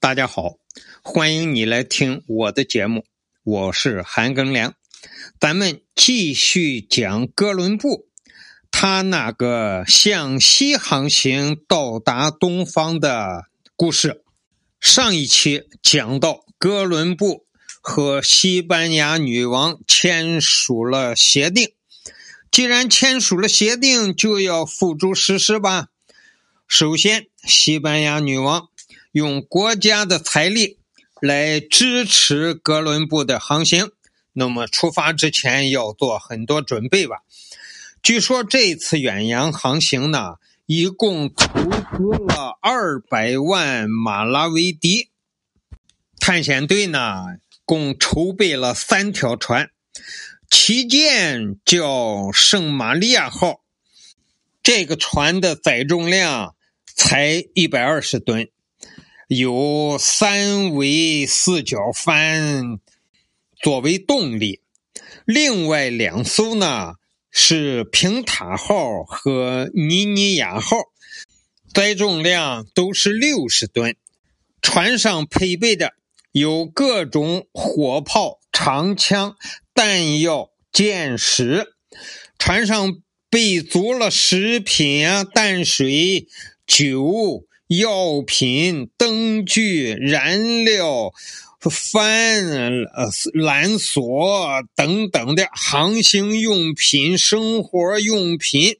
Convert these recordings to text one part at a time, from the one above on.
大家好，欢迎你来听我的节目，我是韩庚良。咱们继续讲哥伦布，他那个向西航行到达东方的故事。上一期讲到哥伦布和西班牙女王签署了协定，既然签署了协定，就要付诸实施吧。首先，西班牙女王。用国家的财力来支持哥伦布的航行，那么出发之前要做很多准备吧。据说这次远洋航行呢，一共投资了二百万马拉维迪。探险队呢，共筹备了三条船，旗舰叫圣玛利亚号，这个船的载重量才一百二十吨。有三维四角帆作为动力，另外两艘呢是平塔号和尼尼亚号，载重量都是六十吨。船上配备的有各种火炮、长枪、弹药、箭矢，船上备足了食品啊、淡水、酒。药品、灯具、燃料、帆、呃缆索等等的航行用品、生活用品。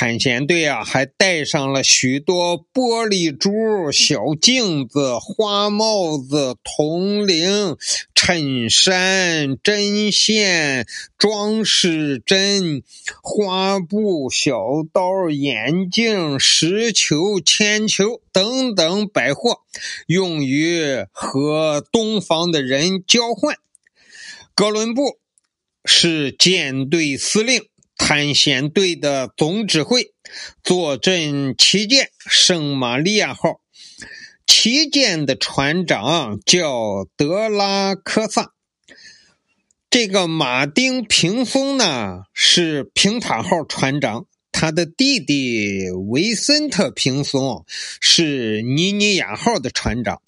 探险队啊，还带上了许多玻璃珠、小镜子、花帽子、铜铃、衬衫、针线、装饰针、花布、小刀、眼镜、石球、铅球等等百货，用于和东方的人交换。哥伦布是舰队司令。探险队的总指挥坐镇旗舰圣玛利亚号，旗舰的船长叫德拉科萨。这个马丁平松呢是平塔号船长，他的弟弟维森特平松是尼尼亚号的船长。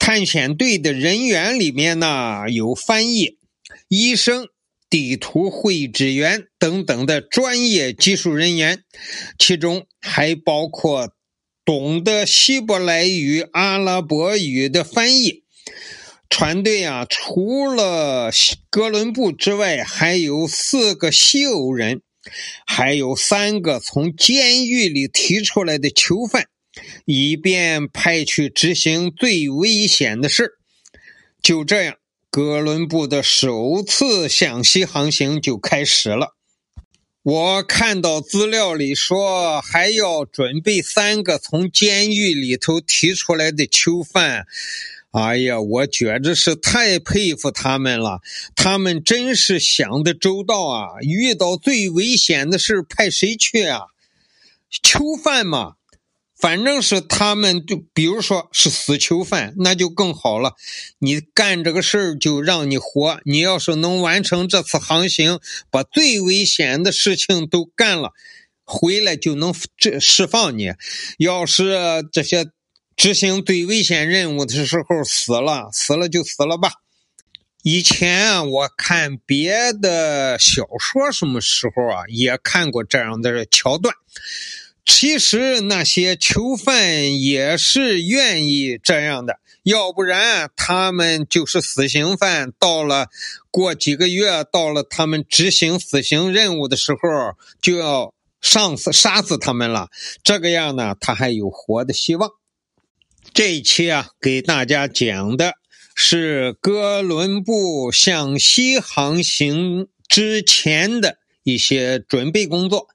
探险队的人员里面呢有翻译、医生。地图绘制员等等的专业技术人员，其中还包括懂得希伯来语、阿拉伯语的翻译。船队啊，除了哥伦布之外，还有四个西欧人，还有三个从监狱里提出来的囚犯，以便派去执行最危险的事就这样。哥伦布的首次向西航行就开始了。我看到资料里说还要准备三个从监狱里头提出来的囚犯。哎呀，我觉着是太佩服他们了，他们真是想的周到啊！遇到最危险的事派谁去啊？囚犯嘛。反正是他们，就比如说是死囚犯，那就更好了。你干这个事儿就让你活。你要是能完成这次航行，把最危险的事情都干了，回来就能这释放你。要是这些执行最危险任务的时候死了，死了就死了吧。以前啊我看别的小说，什么时候啊，也看过这样的桥段。其实那些囚犯也是愿意这样的，要不然他们就是死刑犯。到了过几个月，到了他们执行死刑任务的时候，就要上死杀死他们了。这个样呢，他还有活的希望。这一期啊，给大家讲的是哥伦布向西航行之前的一些准备工作。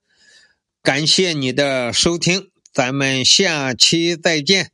感谢你的收听，咱们下期再见。